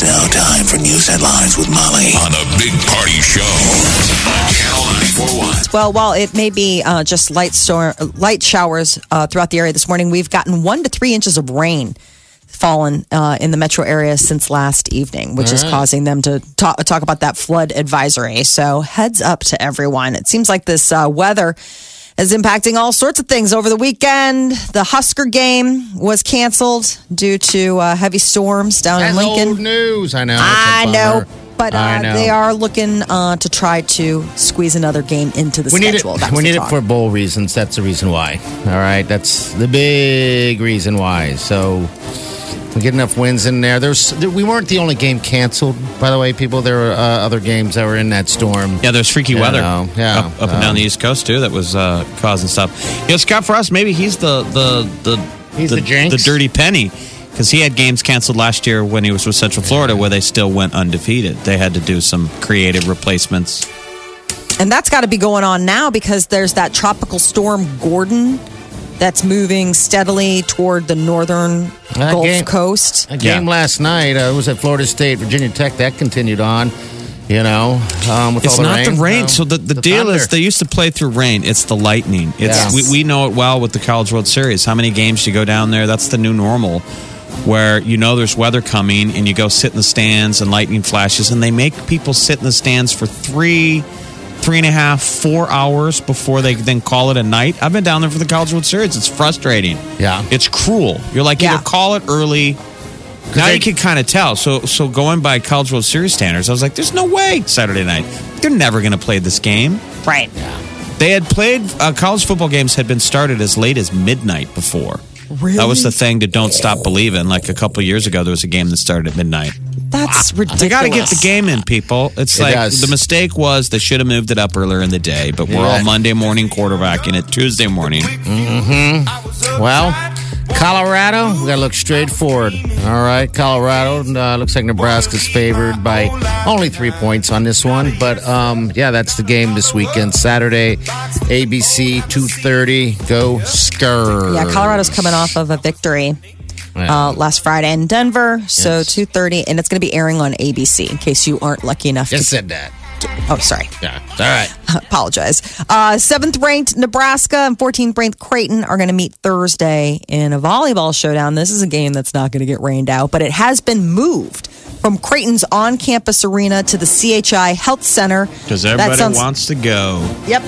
It's now time for news headlines with Molly on a big party show on Channel 941. Well, while it may be uh, just light storm, light showers uh, throughout the area this morning, we've gotten one to three inches of rain fallen uh, in the metro area since last evening, which is causing them to talk, talk about that flood advisory. So heads up to everyone. It seems like this uh, weather is impacting all sorts of things over the weekend. The Husker game was canceled due to uh, heavy storms down in Lincoln. old news. I know. I know. But I uh, know. they are looking uh, to try to squeeze another game into the We need it. schedule. We need it for bowl reasons. That's the reason why. All right, that's the big reason why. So we get enough wins in there. There's there, we weren't the only game canceled. By the way, people, there were uh, other games that were in that storm. Yeah, there's freaky Yeah, weather no, yeah, up, up and um, down the East Coast too that was uh, causing stuff. You know, Scott Frost, maybe he's the the the He's the jinx? the dirty penny because he had games canceled last year when he was with Central Florida where they still went undefeated. They had to do some creative replacements. And that's got to be going on now because there's that tropical storm Gordon that's moving steadily toward the northern That Gulf game- Coast. A game Yeah. last night uh, was at Florida State, Virginia Tech. That continued on. You know, um, with It's all the not rain. the rain. No. so the, the, deal is they used to play through rain. It's the lightning. It's Yes. we, we know it well with the College World Series. How many games you go down there? That's the new normal. Where you know there's weather coming and you go sit in the stands and lightning flashes and they make people sit in the stands for three, three and a half, four hours before they then call it a night. I've been down there for the College World Series. It's frustrating. Yeah. It's cruel. You're like Yeah. either call it early. Now they- you can kind of tell. So, so going by College World Series standards, I was like, "There's no way Saturday night. They're never going to play this game." Right. Yeah. They had played uh, college football games had been started as late as midnight before. Really? That was the thing to don't stop believing. Like a couple years ago, there was a game that started at midnight. That's ridiculous. They got to get the game in, people. It's It like does. the mistake was they should have moved it up earlier in the day, but we're Yeah. all Monday morning quarterbacking it Tuesday morning. Well, Colorado, we got to look straight forward. All right, Colorado uh, looks like Nebraska's favored by only three points on this one, but um, yeah, that's the game this weekend, Saturday, ABC two thirty. Go Skr. Yeah, Colorado's coming off of a victory uh, last Friday in Denver. So Yes. 2.30, and it's going to be airing on ABC in case you aren't lucky enough Just to... said that. Oh, sorry. Yeah, all right. Apologize. Uh, seventh ranked Nebraska and 14th ranked Creighton are going to meet Thursday in a volleyball showdown. This is a game that's not going to get rained out, but it has been moved from Creighton's on campus arena to the CHI Health Center. Because That everybody sounds- wants to go. Yep.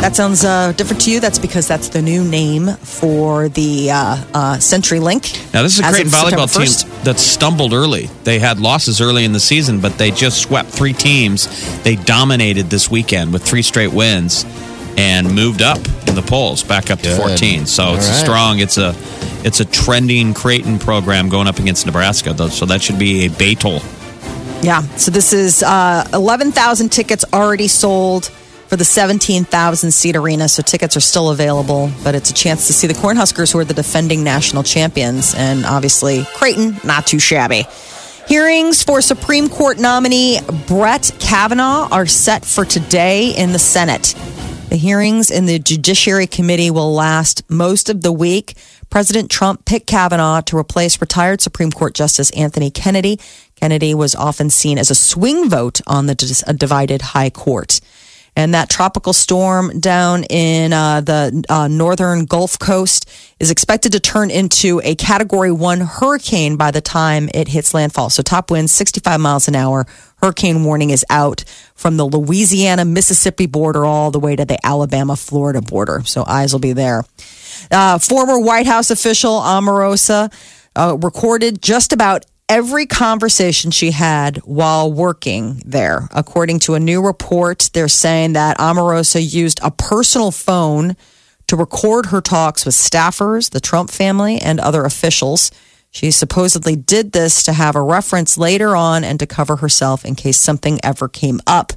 That sounds uh, different to you. That's because that's the new name for the uh, uh, CenturyLink. Now, this is a as Creighton volleyball team that stumbled early. They had losses early in the season, but they just swept three teams. They dominated this weekend with three straight wins and moved up in the polls, back up to 14. So All it's a right. strong. It's a it's a trending Creighton program going up against Nebraska. Though, so that should be a battle. Yeah. So this is uh, 11,000 tickets already sold for the 17,000 seat arena. So tickets are still available, but it's a chance to see the Cornhuskers, who are the defending national champions. And obviously, Creighton, not too shabby. Hearings for Supreme Court nominee Brett Kavanaugh are set for today in the Senate. The hearings in the Judiciary Committee will last most of the week. President Trump picked Kavanaugh to replace retired Supreme Court Justice Anthony Kennedy. Kennedy was often seen as a swing vote on the divided high court. And that tropical storm down in uh, the uh, northern Gulf Coast is expected to turn into a category one hurricane by the time it hits landfall. So, top winds 65 miles an hour. Hurricane warning is out from the Louisiana Mississippi border all the way to the Alabama Florida border. So, eyes will be there. Uh, former White House official Omarosa uh, recorded just about every conversation she had while working there. According to a new report, they're saying that Omarosa used a personal phone to record her talks with staffers, the Trump family, and other officials. She supposedly did this to have a reference later on and to cover herself in case something ever came up.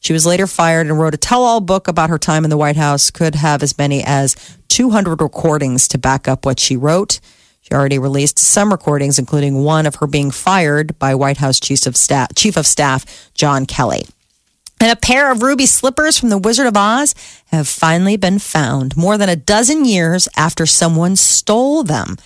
She was later fired and wrote a tell all book about her time in the White House, could have as many as 200 recordings to back up what she wrote. She already released some recordings, including one of her being fired by White House Chief of Staff, Chief of Staff John Kelly. And a pair of ruby slippers from the Wizard of Oz have finally been found more than a dozen years after someone stole them.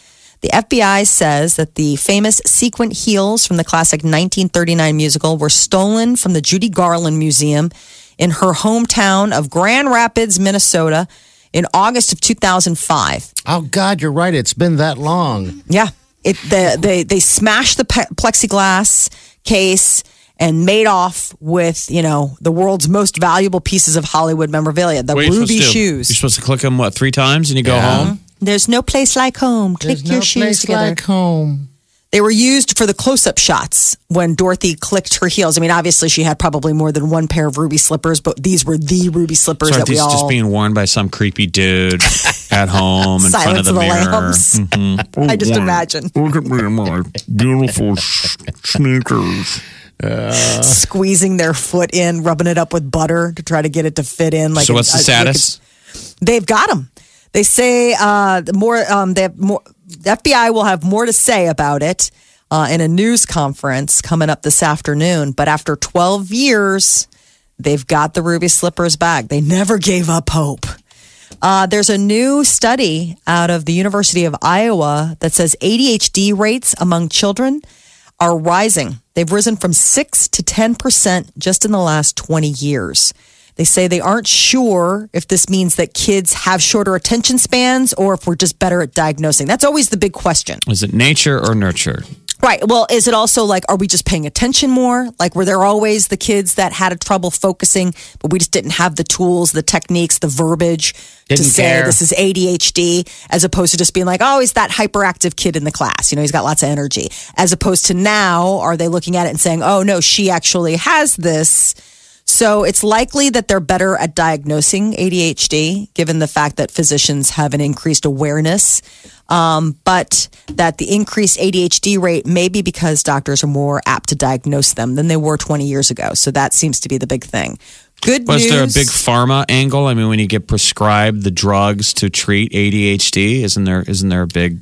The FBI says that the famous sequin heels from the classic 1939 musical were stolen from the Judy Garland Museum in her hometown of Grand Rapids, Minnesota in August of 2005. Oh God, you're right. It's been that long. Yeah. It the, they they smashed the pe- plexiglass case and made off with, you know, the world's most valuable pieces of Hollywood memorabilia, the What are you supposed ruby to do? shoes. You're supposed to click them what three times and you go home. There's no place like home. Click There's your no shoes place together. like home. They were used for the close-up shots when Dorothy clicked her heels. I mean, obviously she had probably more than one pair of ruby slippers, but these were the ruby slippers So are that we these all just being worn by some creepy dude at home in front of the, of the mirror? Lambs. Mhm. I just imagine Look at me in my beautiful sh- sneakers. squeezing their foot in, rubbing it up with butter to try to get it to fit in. Like so a- what's the a- status? They've got them. They say uh, the more um, they have more. The FBI will have more to say about it uh, in a news conference coming up this afternoon. But after 12 years, they've got the ruby slippers back. They never gave up hope. Uh, there's a new study out of the University of Iowa that says ADHD rates among children are rising. They've risen from 6 to 10% just in the last 20 years. They say they aren't sure if this means that kids have shorter attention spans or if we're just better at diagnosing. That's always the big question. Is it nature or nurture? Right. Well, is it also like, are we just paying attention more? Like, were there always the kids that had a trouble focusing, but we just didn't have the tools, the techniques, the verbiage to Didn't say care. this is ADHD, as opposed to just being like, oh, he's that hyperactive kid in the class. You know, he's got lots of energy. As opposed to now, are they looking at it and saying, oh, no, she actually has this? So it's likely that they're better at diagnosing ADHD, given the fact that physicians have an increased awareness. Um, but that the increased ADHD rate may be because doctors are more apt to diagnose them than they were 20 years ago. So that seems to be the big thing. Good Was news. there a big pharma angle? I mean, when you get prescribed the drugs to treat ADHD, isn't there isn't there a big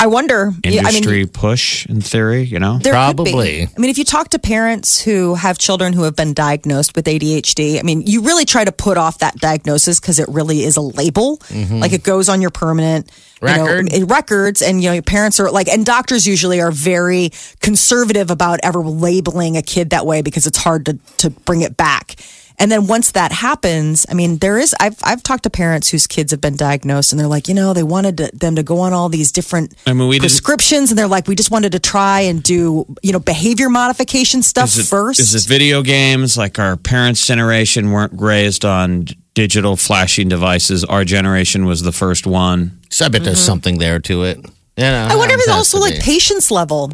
I wonder. yeah, I mean, industry push in theory? You know, There could be. Probably. I mean, if you talk to parents who have children who have been diagnosed with ADHD, I mean, you really try to put off that diagnosis because it really is a label. Mm-hmm. Like it goes on your permanent you know, Record. records, and you know, your parents are like, and doctors usually are very conservative about ever labeling a kid that way because it's hard to to bring it back. And then once that happens, I mean, there is. I've I've talked to parents whose kids have been diagnosed, and they're like, you know, they wanted to, them to go on all these different I mean, we didn't- prescriptions, and they're like, we just wanted to try and do, you know, behavior modification stuff is it, first. Is it video games? Like our parents' generation weren't raised on digital flashing devices. Our generation was the first one. So I bet there's something there to it. You know, Mm-hmm. I wonder if it's also like be. patience level.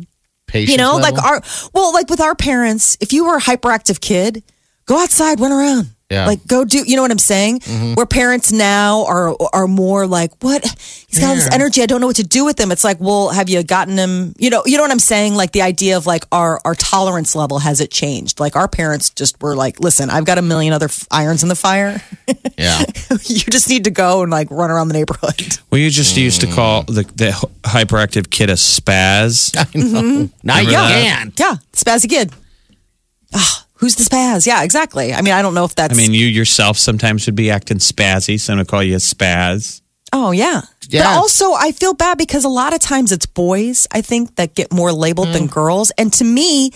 Patience you know, like our well, like with our parents, if you were a hyperactive kid, go outside, run around. Yeah. Like go do you know what I'm saying? Mm-hmm. Where parents now are are more like, What? He's got all this energy, I don't know what to do with him. It's like, well, have you gotten him you know, you know what I'm saying? Like the idea of like our our tolerance level has it changed? Like our parents just were like, Listen, I've got a million other f- irons in the fire. yeah. you just need to go and like run around the neighborhood. We used to used to call mm. the, the hyperactive kid a spaz. I know. Mm-hmm. Now you Remember that? Yeah, spazzy kid. Ah, who's the spaz? Yeah, exactly. I mean, I don't know if that's. I mean, you yourself sometimes would be acting spazzy, so I'm gonna call you a spaz. oh yeah. But Yeah. also, I feel bad because a lot of times it's boys. I think that get more labeled than Mm. girls, and to me,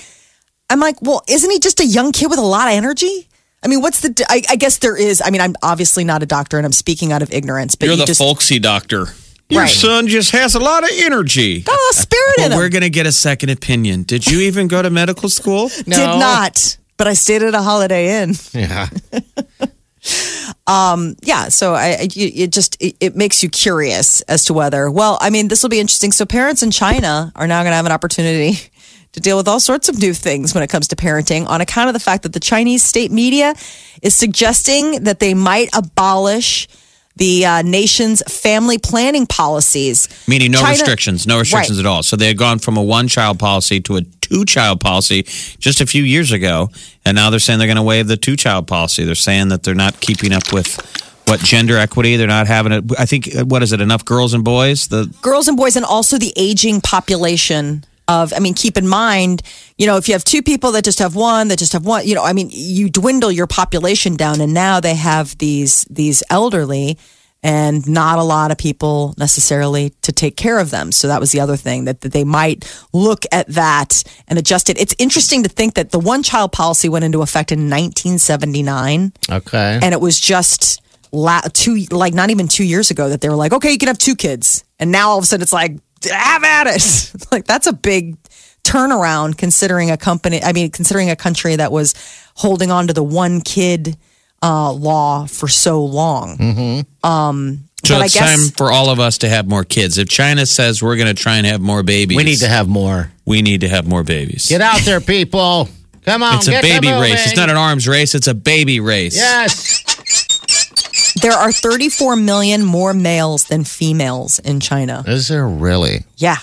I'm like, well, isn't he just a young kid with a lot of energy? I mean, what's the? I, I guess there is. I mean, I'm obviously not a doctor, and I'm speaking out of ignorance. But You're you the just, folksy doctor. Your Right. son just has a lot of energy. got a lot of spirit in him. we're gonna get a second opinion. Did you even go to medical school? No. Did not, but I stayed at a Holiday Inn. Yeah. yeah so i I- it just it, it makes you curious as to whether well i mean this will be interesting so parents in china are now going to have an opportunity to deal with all sorts of new things when it comes to parenting on account of the fact that the chinese state media is suggesting that they might abolish the uh, nation's family planning policies. Meaning no China- restrictions, no restrictions Right. at all. So they had gone from a one child policy to a two child policy just a few years ago. And now they're saying they're going to waive the two child policy. They're saying that they're not keeping up with what gender equity. They're not having it. I think, uh, what is it, enough girls and boys? The girls and boys and also the aging population of i mean keep in mind you know if you have two people that just have one that just have one you know i mean you dwindle your population down and now they have these these elderly and not a lot of people necessarily to take care of them. So that was the other thing that, that they might look at that and adjust it. It's interesting to think that the one child policy went into effect in 1979 Okay. and it was just la- two like not even two years ago that they were like okay you can have two kids. And now all of a sudden it's like have at it. Like that's a big turnaround considering a company i mean considering a country that was holding on to the one kid uh, law for so long um so but it's i guess time for all of us to have more kids. If China says we're going to try and have more babies, we need to have more. we need to have more babies. Get out there, people. Come on. it's a get to baby race. It's not an arms race. It's a baby race. Yes. there are 34 million more males than females in china Is there really? yeah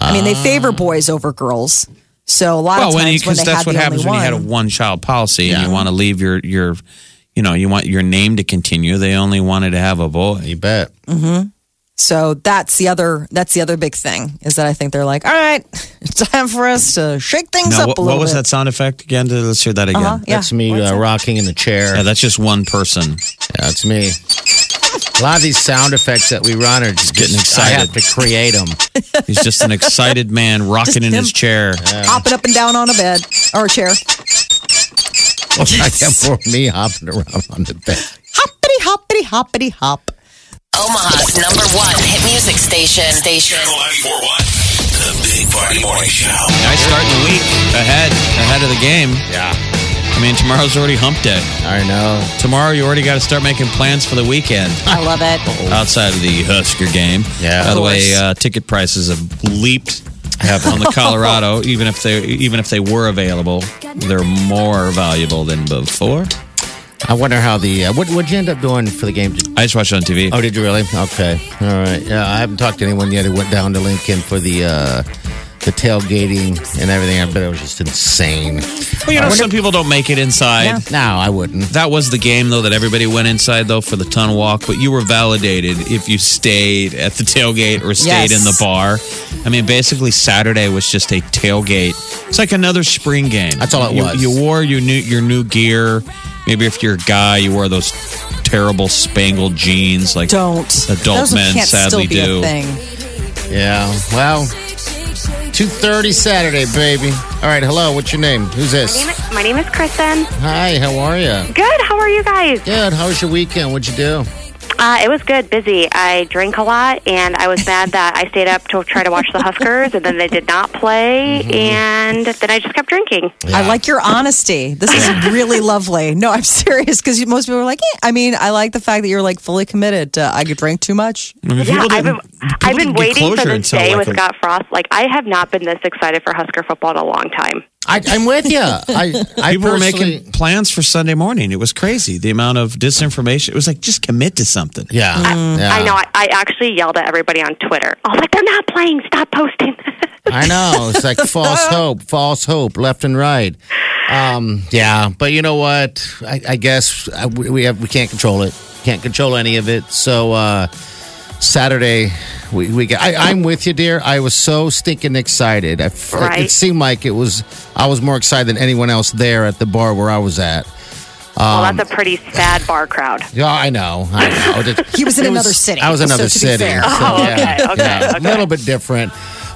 i mean they favor boys over girls so a lot Well, of when times when, because they that's had what the happens only when you had a one- one child policy and you want to leave your your, you know, you want your name to continue. They only wanted to have a boy. You bet. So that's the other that's the other big thing is that I think they're like, all right, it's time for us to shake things Now, up what, a little what was bit. that sound effect again? Let's hear that again. Uh-huh, yeah. That's me uh, that? rocking in the chair. Yeah, that's just one person. Yeah, it's me. A lot of these sound effects that we run are just Getting excited. I have excited. to create them. He's just an excited man rocking in his chair. Hopping up and down on a bed or a chair. I have more of me hopping around on the bed. Hoppity hoppity hoppity hop. Omaha's number one hit music station. Station. Channel 941. The Big Party Morning Show. Nice start in the week ahead ahead of the game. Yeah. I mean, tomorrow's already hump day. I know. Tomorrow, you already got to start making plans for the weekend I love it. outside of the Husker game. Yeah. By Of the way, uh, ticket prices have leaped on the Colorado. even if they even if they were available, they're more valuable than before. I wonder how the uh, what what'd you end up doing for the game? I just watched it on TV. Oh, did you really? Okay, all right. Yeah, I haven't talked to anyone yet who went down to Lincoln for the uh, the tailgating and everything. I bet it was just insane. Well, you know, some people don't make it inside. No, I wouldn't. That was the game, though, that everybody went inside, though, for the tunnel walk. But you were validated if you stayed at the tailgate or stayed Yes. in the bar. I mean, basically, Saturday was just a tailgate. It's like another spring game. That's all it you, was. You wore your new your new gear. Maybe if you're a guy, you wore those terrible spangled jeans, like Don't. Adult Those men can't sadly still be do. A thing. Yeah. Well, two thirty Saturday, baby. All right. Hello. What's your name? Who's this? My name is Kristen. Hi. How are you? Good. How are you guys? Good. How was your weekend? What'd you do? Uh, it was good. Busy. I drank a lot, and I was mad that I stayed up to try to watch the Huskers, and then they did not play, and then I just kept drinking. I like your honesty. This is really lovely. No, I'm serious because most people are like, eh. I mean, I like the fact that you're like fully committed to I could drink too much. I mean, yeah, I've been, I've been waiting for closure this day like, with a- Scott Frost. Like, I have not been this excited for Husker football in a long time. I, I'm with you. I, I People were making plans for Sunday morning. It was crazy. The amount of disinformation. It was like, just commit to something. Yeah. yeah. I know. I, I actually yelled at everybody on Twitter. I was like, they're not playing. Stop posting. I know. It's like false hope, false hope, left and right. Um, yeah, but you know what? I, I guess uh, we we have we can't control it. Can't control any of it. So uh, Saturday, we we get. I, I'm with you, dear. I was so stinking excited. I f- Right. It seemed like it was. I was more excited than anyone else there at the bar where I was at. well, Um, that's a pretty sad bar crowd. Yeah, I know. I know. It- He was in it another city, I was in another to be city. fair. So, Oh, yeah, okay, okay, yeah, okay. A little bit different.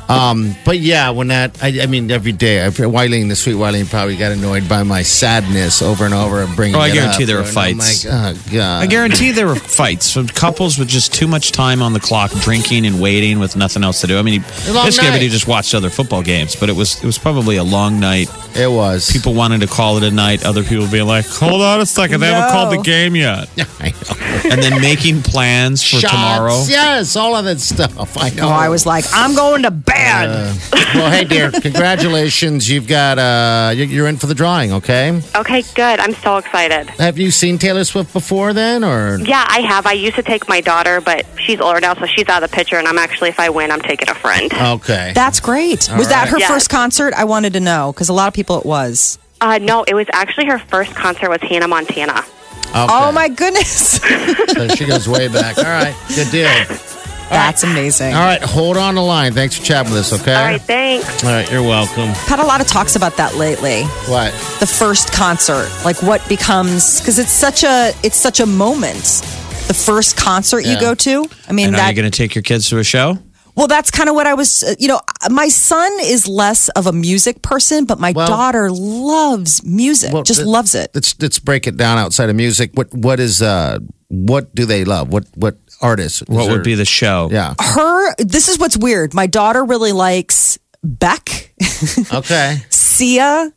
Um, but yeah, when that, I, I mean, every day, I, Wileen, the sweet Wileen, probably got annoyed by my sadness over and over and bringing. Oh, I it guarantee up. there were fights. Like, oh god! I guarantee there were fights from couples with just too much time on the clock, drinking and waiting with nothing else to do. I mean, long basically everybody just watched other football games, but it was it was probably a long night. it was. People wanted to call it a night, other people being like, "Hold on a second, they haven't called the game yet," I know. and then making plans for Shots, tomorrow. Yes, all of that stuff. I know. Oh, I was like, I'm going to bed. Bad. Uh, well, hey, dear, congratulations. You've got, uh, you- you're in for the drawing, okay? okay, good. I'm so excited. Have you seen Taylor Swift before then, or? Yeah, I have. I used to take my daughter, but she's older now, so she's out of the picture. And I'm actually, if I win, I'm taking a friend. Okay. That's great. All was that her Yes. first concert? I wanted to know because a lot of people it was. Uh, no, it was actually her first concert with Hannah Montana. Okay. Oh my goodness. So she goes way back. All right, good deal. That's amazing. All right, hold on the line. Thanks for chatting with us, okay? All right, thanks. All right, you're welcome. Had a lot of talks about that lately. What? The first concert, like what becomes because it's such a it's such a moment. The first concert you Yeah. go to. I mean And are that you going to take your kids to a show? Well, that's kind of what I was, uh, you know, my son is less of a music person, but my Well- daughter loves music, Well, just th- loves it. Let's let's break it down outside of music. What what is uh what do they love? What what artists? Is What there- would be the show? Yeah. Her, this is what's weird. My daughter really likes Beck, Okay. Sia,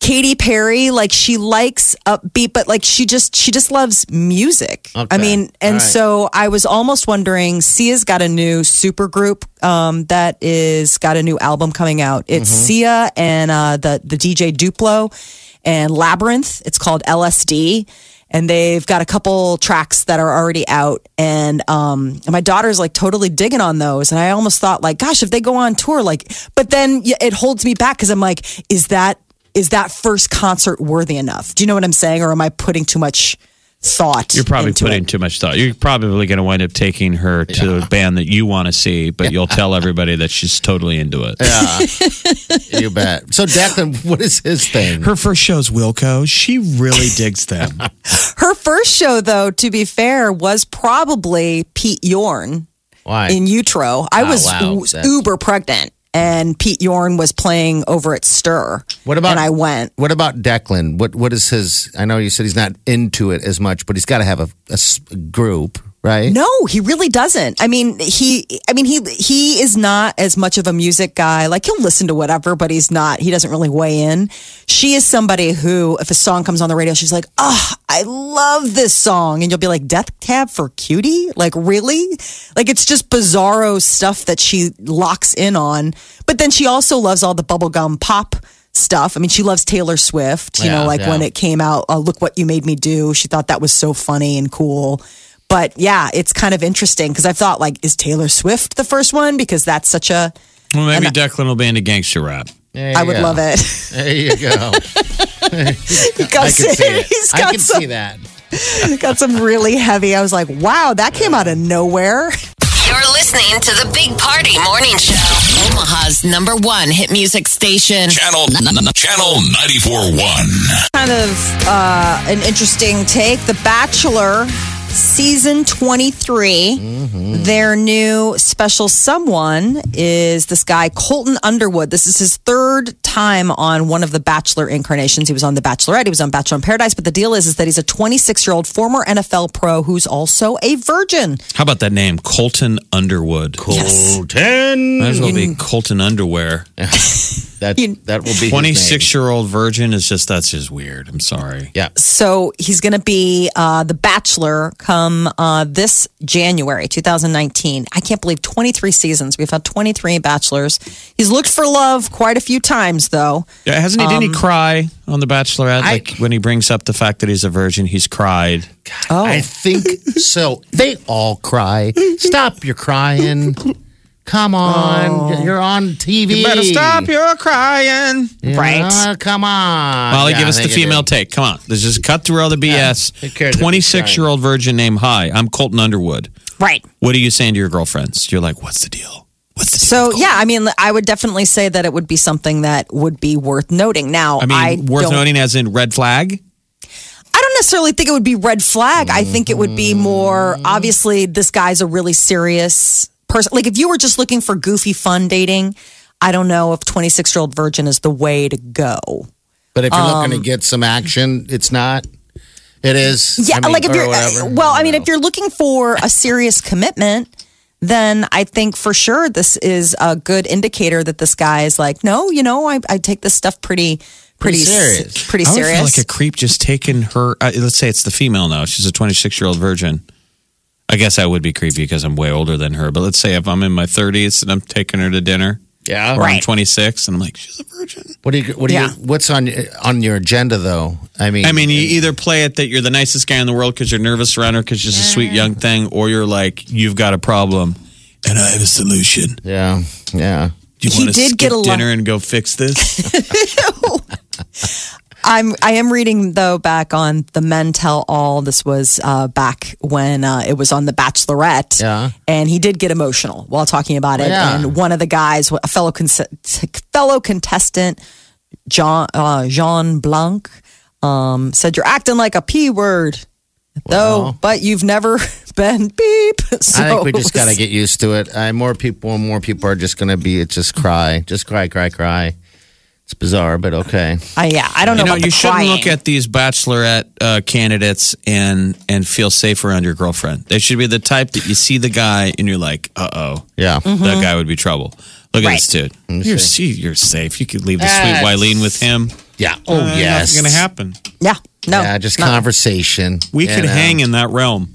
Katy Perry. Like she likes upbeat, but like she just, she just loves music. I mean, and All right. so I was almost wondering, Sia's got a new super group um, that is got a new album coming out. It's Mm-hmm. Sia and uh, the, the DJ Diplo and Labrinth. It's called LSD. And they've got a couple tracks that are already out. And um, my daughter's like totally digging on those. And I almost thought, like, gosh, if they go on tour, like, but then it holds me back because I'm like, is that is that first concert worthy enough? Do you know what I'm saying? Or am I putting too much thought? You're probably into putting it? too much thought. You're probably going to wind up taking her to a band that you want to see, but you'll tell everybody that she's totally into it. Yeah. you bet. So Declan, what is his thing? Her first show's Wilco. She really digs them. Her first show, though, to be fair, was probably Pete Yorn Why? in utero. I Oh, was wow. u- uber pregnant, and Pete Yorn was playing over at Stir. What about- And I went. what about Declan? What what is his? I know you said he's not into it as much, but he's got to have a group, right? No, he really doesn't. I mean, he. I mean, he he is not as much of a music guy. Like he'll listen to whatever, but he's not. He doesn't really weigh in. She is somebody who, if a song comes on the radio, she's like, "Oh, I love this song," and you'll be like, "Death Cab for Cutie?" Like really? Like it's just bizarro stuff that she locks in on. But then she also loves all the bubblegum pop stuff. I mean, she loves Taylor Swift. You Yeah, know, like yeah. when it came out, uh, "Look What You Made Me Do." She thought that was so funny and cool. But yeah, it's kind of interesting because I thought, like, is Taylor Swift the first one? Because that's such a. Well, maybe Declan will be into gangster rap. There I would go. love it. There you go. He got, I can see it. He's I got can some, see that. got some really heavy. I was like, wow, that came out of nowhere. You're listening to the Big Party Morning Show. Omaha's number one hit music station. Channel Channel 94.1. Kind of uh, an interesting take. The Bachelor season 23 mm-hmm. their new special someone is this guy colton underwood this is his third time on one of the bachelor incarnations he was on the bachelorette he was on bachelor in paradise but the deal is, is that he's a 26 year old former nfl pro who's also a virgin How about that name? Colton Underwood. Colton. Might as well be Colton Underwear. That that will be 26 year old virgin is just, that's just weird. I'm sorry. Yeah. so he's going to be uh, the bachelor come uh, this january 2019 i can't believe 23 seasons we've had 23 bachelors he's looked for love quite a few times though Yeah, hasn't he? didn't he cry on The Bachelorette? I- like when he brings up the fact that he's a virgin, he's cried. oh I think so. They all cry. Stop your crying. Come on. Oh. You're on TV. You better stop your crying. Yeah, Right. Come on. Molly, Yeah, give us the female is. take. Come on. Let's just cut through all the BS. if 26 year old virgin named Hi. I'm Colton Underwood. right What are you saying to your girlfriends? You're like, what's the deal? What's the deal? So yeah, I mean, I would definitely say that it would be something that would be worth noting. Now, I mean, worth don't, noting as in red flag. I don't necessarily think it would be red flag. I think it would be more obviously this guy's a really serious person. Like if you were just looking for goofy fun dating, I don't know if 26 year old virgin is the way to go. But if you're Um, looking to get some action, it's not. It is. Yeah, I mean, like if you're whatever. well, I mean, don't if you're looking for a serious commitment, then I think for sure this is a good indicator that this guy is like, no, you know, I, I take this stuff pretty, pretty, Pretty s- serious. pretty I would serious. feel like a creep just taking her. Uh, let's say it's the female now. She's a 26 year old virgin. I guess I would be creepy because I'm way older than her. But let's say if I'm in my 30s and I'm taking her to dinner. Yeah. Or I'm 26, and I'm like, she's a virgin. What do you? What do Yeah. you? What's on on your agenda though? I mean, I mean, you either play it that you're the nicest guy in the world because you're nervous around her because she's a sweet young thing, or you're like, you've got a problem, and I have a solution. yeah, yeah. Do you want to did skip get a lo- dinner and go fix this? I'm I am reading though back on the Men Tell All. This was uh, back when uh, it was on The Bachelorette. Yeah. and he did get emotional while talking about it. Yeah. And one of the guys, a fellow con- fellow contestant, John uh, Jean Blanc, um, said, "You're acting like a p word." Though, but you've never been beep. So I think we just got to get used to it. I, more people, more people are just going to be just cry, just cry, cry, cry. It's bizarre, but okay. I, yeah, I don't know. you know, about you the shouldn't crying. look at these bachelorette uh, candidates and and feel safe around your girlfriend. They should be the type that you see the guy and you're like, uh oh, Yeah. that guy would be trouble. Look at this dude. You're see. see, you're safe. You could leave the That's- sweet Wileen with him. Yeah. Oh, Uh, yes. nothing's gonna happen. Yeah, no, Yeah, just no. conversation. We you could know. hang in that realm.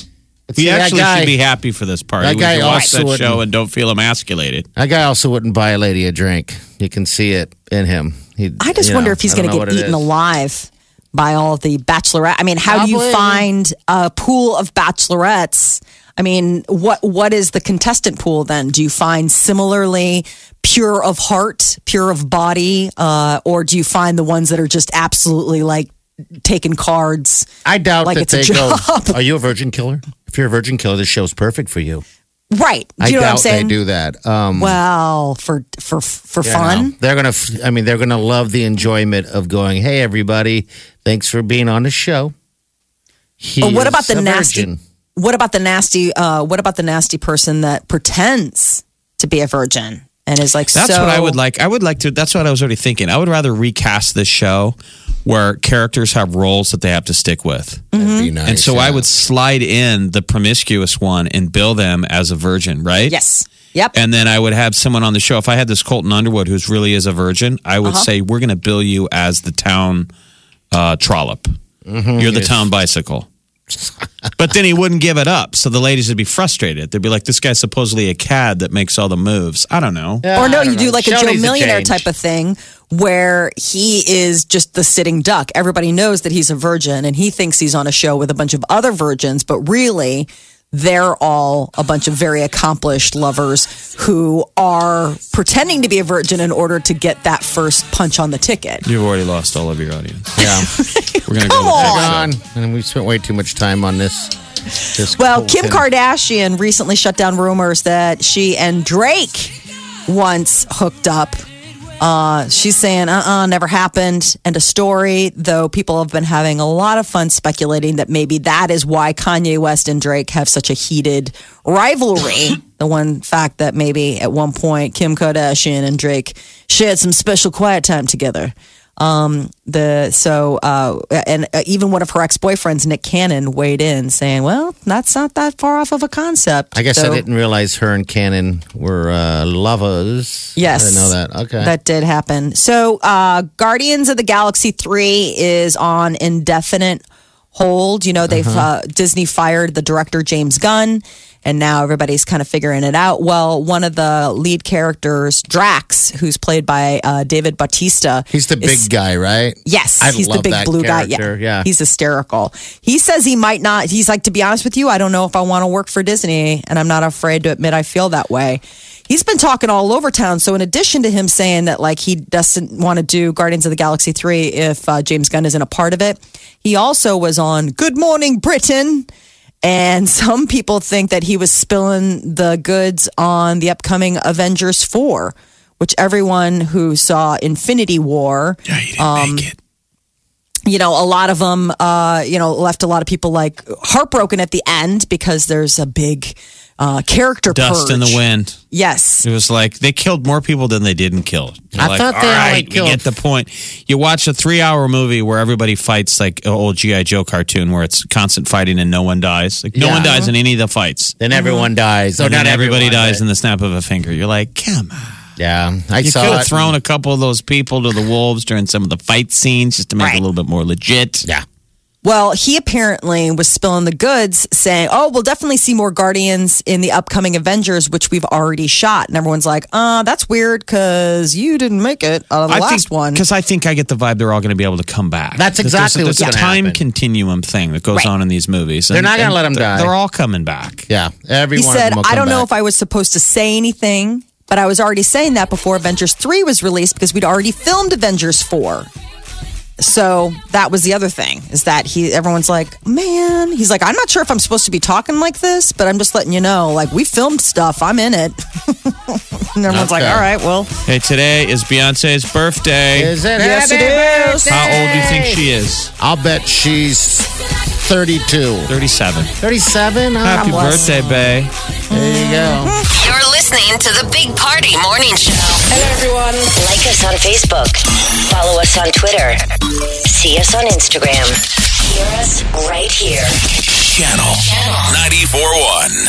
See, We that actually guy- should be happy for this party. that guy can watch also that wouldn't- show and don't feel emasculated. That guy also wouldn't buy a lady a drink. You can see it in him. He, I just wonder know, if he's going to get eaten alive by all the bachelorette. I mean, how do you find a pool of bachelorettes? I mean, what what is the contestant pool then? Do you find similarly pure of heart, pure of body, uh, or do you find the ones that are just absolutely like taking cards? I doubt like that it's a they job. go. Are you a virgin killer? If you're a virgin killer, this show's perfect for you. Right? Do I you know doubt what I'm saying? they do that. Um, Well, for for for you fun. know, they're gonna. f- I mean, they're gonna love the enjoyment of going. Hey, everybody! Thanks for being on the show. He But what about the nasty? virgin. What about the nasty? Uh, what about the nasty person that pretends to be a virgin and is like? That's so, what I would like. I would like to. That's what I was already thinking. I would rather recast this show where characters have roles that they have to stick with. That'd Mm-hmm. be nice, and so I would slide in the promiscuous one and bill them as a virgin, right? Yes. Yep. And then I would have someone on the show. If I had this Colton Underwood who's really is a virgin, I would Uh-huh. say we're going to bill you as the town uh, trollop. Mm-hmm. You're the town bicycle. but then he wouldn't give it up, so the ladies would be frustrated. They'd be like, "This guy's supposedly a cad that makes all the moves." I don't know. Yeah, or no, I don't you do know. like a Joe Millionaire change. type of thing where he is just the sitting duck. Everybody knows that he's a virgin and he thinks he's on a show with a bunch of other virgins, but really they're all a bunch of very accomplished lovers who are pretending to be a virgin in order to get that first punch on the ticket. You've already lost all of your audience. Yeah, We're going to go Come on. on. And we spent way too much time on this. this Well, Kim Colton. Kardashian recently shut down rumors that she and Drake once hooked up. Uh, she's saying, uh uh never happened. And a story, though people have been having a lot of fun speculating that maybe that is why Kanye West and Drake have such a heated rivalry. the one fact that maybe at one point Kim Kardashian and Drake shared some special quiet time together. Um, the so uh, and uh, even one of her ex boyfriends, Nick Cannon, weighed in saying, "Well, that's not that far off of a concept." I guess So- I didn't realize her and Cannon were uh, lovers. Yes. I didn't know that. Okay. That did happen. So, uh, Guardians of the Galaxy 3 is on indefinite hold. You know, they've uh, Disney fired the director James Gunn, and now everybody's kind of figuring it out. Well, one of the lead characters, Drax, who's played by uh, David Bautista, He's the big is- guy, right? Yes, I he's the big blue guy. character, yeah. he's hysterical. He says he might not. He's like, to be honest with you, I don't know if I want to work for Disney, and I'm not afraid to admit I feel that way. He's been talking all over town. So, in addition to him saying that like he doesn't want to do Guardians of the Galaxy three if uh, James Gunn isn't a part of it, he also was on Good Morning Britain. And some people think that he was spilling the goods on the upcoming Avengers 4, which everyone who saw Infinity War Yeah, he didn't Um, make it. You know, a lot of them, uh, you know, left a lot of people like heartbroken at the end because there's a big uh, character Dust in the wind. Yes. It was like they killed more people than they didn't kill. You're I like, thought they "All only right, we killed- get the point. You watch a three-hour movie where everybody fights like an old GI Joe cartoon, where it's constant fighting and no one dies. Like no Yeah. one dies in any of the fights. Then everyone dies. Oh, and then not everybody everyone, dies but- in the snap of a finger. You're like, come on. Yeah, I You saw could have thrown a couple of those people to the wolves during some of the fight scenes just to make it a little bit more legit. Yeah. Well, he apparently was spilling the goods saying, Oh, we'll definitely see more Guardians in the upcoming Avengers, which we've already shot. And everyone's like, Uh, that's weird because you didn't make it out of the I last think, one. Because I think I get the vibe they're all going to be able to come back. That's exactly there's, what's there's a gonna time happen. continuum thing that goes Right. on in these movies. They're not gonna let 'em they're- die. They're all coming back. Yeah, every He one of said, them will I come don't know if I was supposed to say anything, but I was already saying that before Avengers 3 was released because we'd already filmed Avengers 4. So that was the other thing is that he everyone's like, man, he's like, I'm not sure if I'm supposed to be talking like this, but I'm just letting you know, like we filmed stuff, I'm in it. and everyone's like, all right, well, Hey, today is Beyonce's birthday. Is it? Yes, Happy it is. birthday! How old do you think she is? I'll bet she's 32. 37. 37? Oh, Happy bless. birthday, Bey. There you go. You're listening to the Big Party Morning Show. Hello, everyone. Like us on Facebook. Follow us on Twitter. See us on Instagram. Hear us right here. Channel 94.1.